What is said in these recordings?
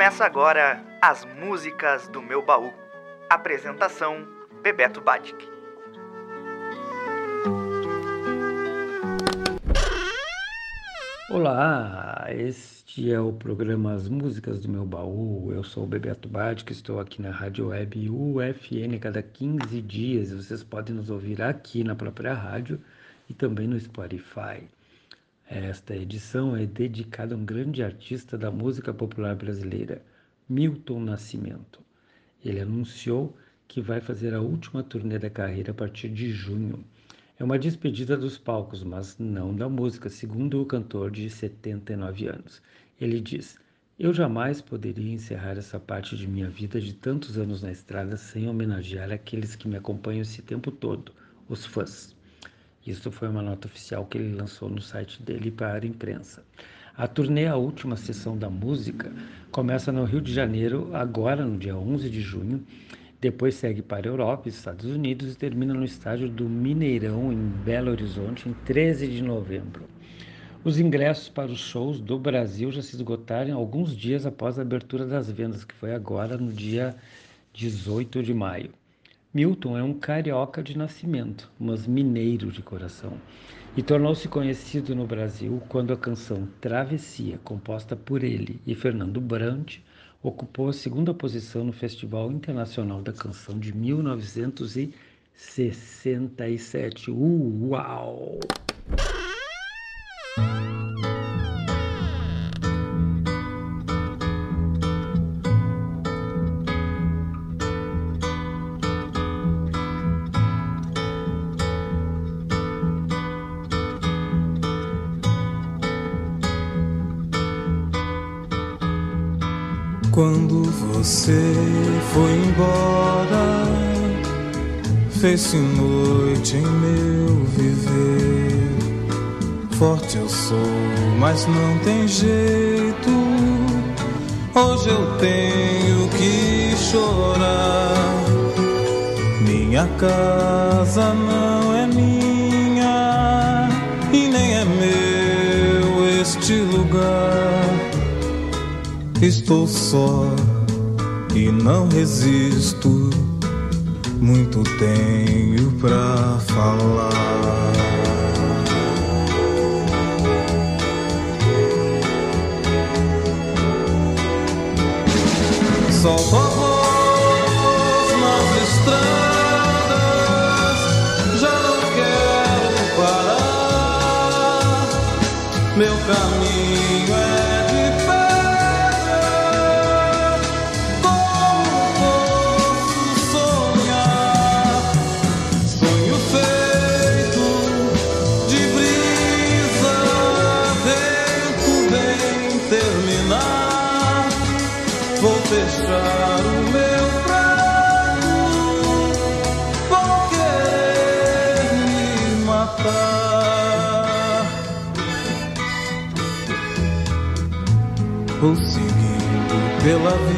Começa agora as músicas do meu baú. Apresentação: Bebeto Batic. Olá, este é o programa As Músicas do Meu Baú. Eu sou o Bebeto Batic, estou aqui na Rádio Web UFN cada 15 dias. Vocês podem nos ouvir aqui na própria rádio e também no Spotify. Esta edição é dedicada a um grande artista da música popular brasileira, Milton Nascimento. Ele anunciou que vai fazer a última turnê da carreira a partir de junho. É uma despedida dos palcos, mas não da música, segundo o cantor de 79 anos. Ele diz: Eu jamais poderia encerrar essa parte de minha vida de tantos anos na estrada sem homenagear aqueles que me acompanham esse tempo todo, os fãs. Isso foi uma nota oficial que ele lançou no site dele para a imprensa. A turnê A Última Sessão da Música começa no Rio de Janeiro, agora no dia 11 de junho, depois segue para a Europa e Estados Unidos e termina no estádio do Mineirão, em Belo Horizonte, em 13 de novembro. Os ingressos para os shows do Brasil já se esgotaram alguns dias após a abertura das vendas, que foi agora no dia 18 de maio. Milton é um carioca de nascimento, mas mineiro de coração, e tornou-se conhecido no Brasil quando a canção Travessia, composta por ele e Fernando Brant, ocupou a segunda posição no Festival Internacional da Canção de 1967. Uau! Quando você foi embora, fez-se noite em meu viver. Forte eu sou, mas não tem jeito. Hoje eu tenho que chorar. Minha casa não Estou só e não resisto. Muito tenho pra falar. A voz nas estradas, já não quero parar. Meu caminho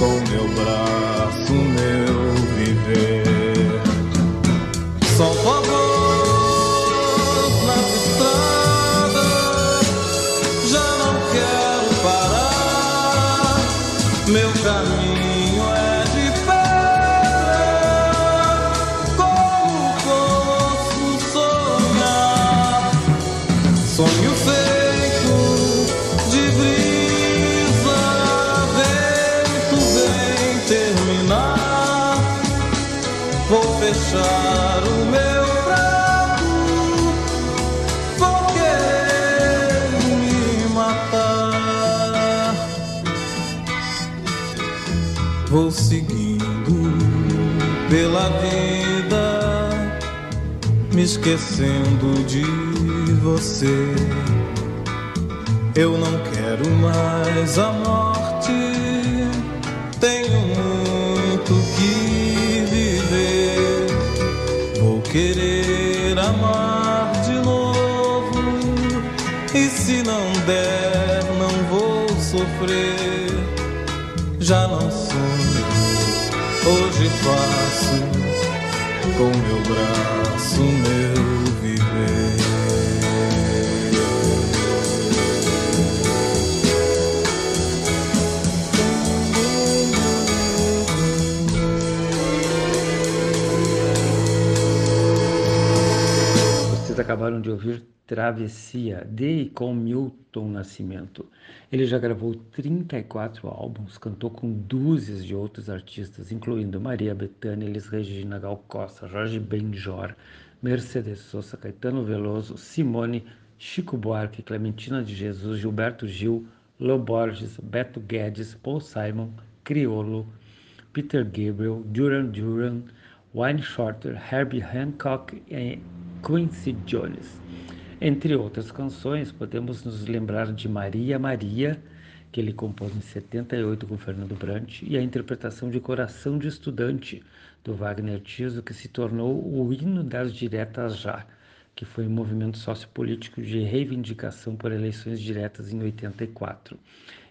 com meu braço meu viver. Solto a voz nas estradas, já não quero parar. Meu caminho vou seguindo pela vida, me esquecendo de você. Eu não quero mais a morte, tenho muito que viver. Vou querer amar de novo, e se não der, não vou sofrer. Já não sou hoje faço com meu braço meu viver. Vocês acabaram de ouvir Travessia, de e com Milton Nascimento. Ele já gravou 34 álbuns, cantou com dúzias de outros artistas, incluindo Maria Bethânia, Elis Regina, Gal Costa, Jorge Benjor, Mercedes Sosa, Caetano Veloso, Simone, Chico Buarque, Clementina de Jesus, Gilberto Gil, Lô Borges, Beto Guedes, Paul Simon, Criolo, Peter Gabriel, Duran Duran, Wayne Shorter, Herbie Hancock e Quincy Jones. Entre outras canções, podemos nos lembrar de Maria Maria, que ele compôs em 78 com Fernando Brant, e a interpretação de Coração de Estudante, do Wagner Tiso, que se tornou o hino das diretas já, que foi um movimento sociopolítico de reivindicação por eleições diretas em 84.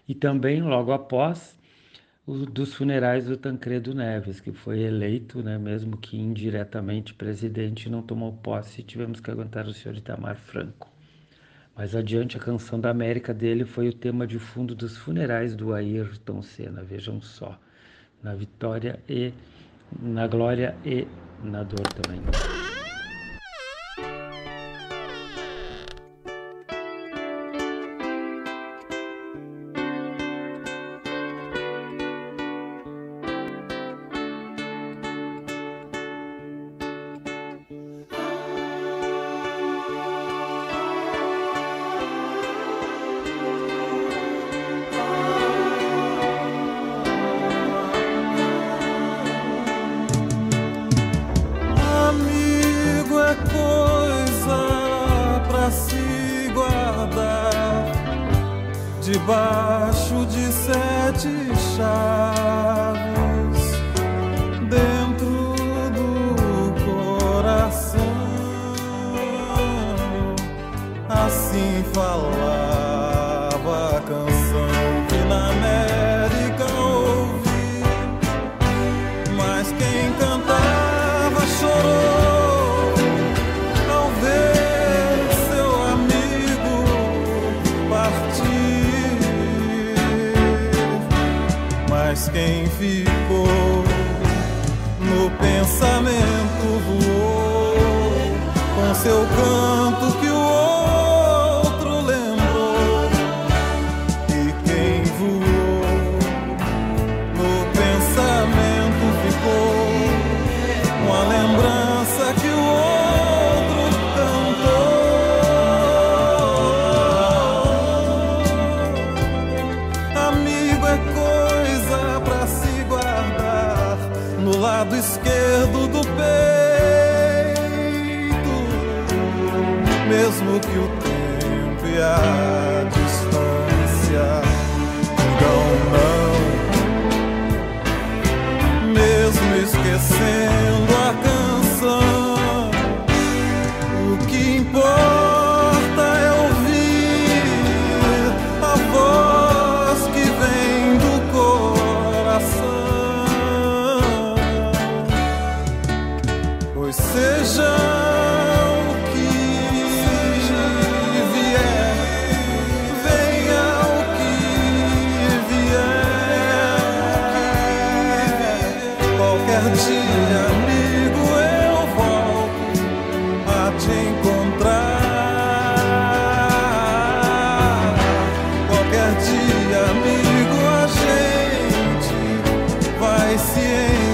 E também, logo após, dos funerais do Tancredo Neves, que foi eleito, né, mesmo que indiretamente presidente, não tomou posse e tivemos que aguentar o senhor Itamar Franco. Mais adiante, a canção da América dele foi o tema de fundo dos funerais do Ayrton Senna, vejam só, na vitória e na glória e na dor também. Assim falava a canção que na América ouvi. Mas quem cantava chorou ao ver seu amigo partir. Mas quem ficou no pensamento voou com seu canto mesmo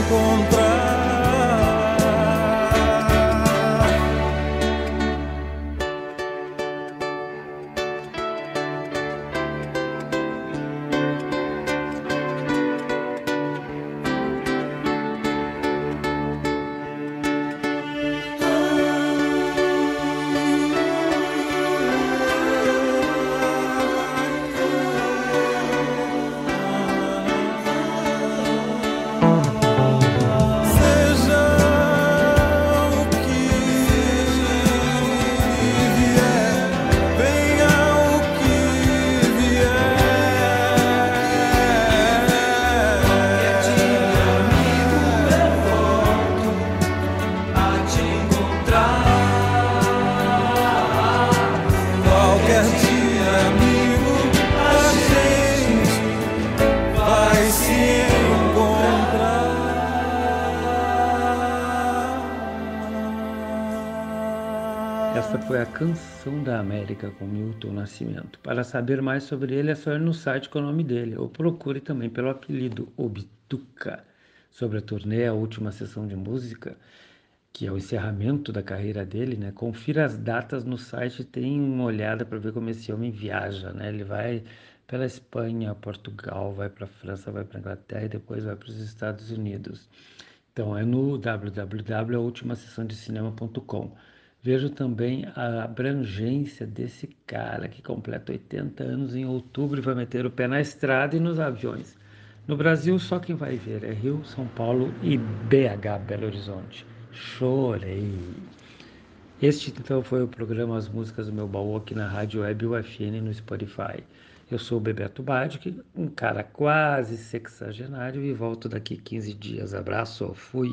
encontrar. América com Milton Nascimento. Para saber mais sobre ele é só ir no site com o nome dele, ou procure também pelo apelido Obituca. Sobre a turnê, a última sessão de música, que é o encerramento da carreira dele, né? Confira as datas no site, tem uma olhada para ver como esse homem viaja, né? Ele vai pela Espanha, Portugal, vai para a França, vai para a Inglaterra e depois vai para os Estados Unidos. Então é no www.ultimasessãodecinema.com. Vejo também a abrangência desse cara que completa 80 anos em outubro e vai meter o pé na estrada e nos aviões. No Brasil, só quem vai ver é Rio, São Paulo e BH, Belo Horizonte. Chorei. Este então foi o programa As Músicas do Meu Baú aqui na Rádio Web UFN no Spotify. Eu sou o Bebeto Badic, um cara quase sexagenário e volto daqui 15 dias. Abraço, fui!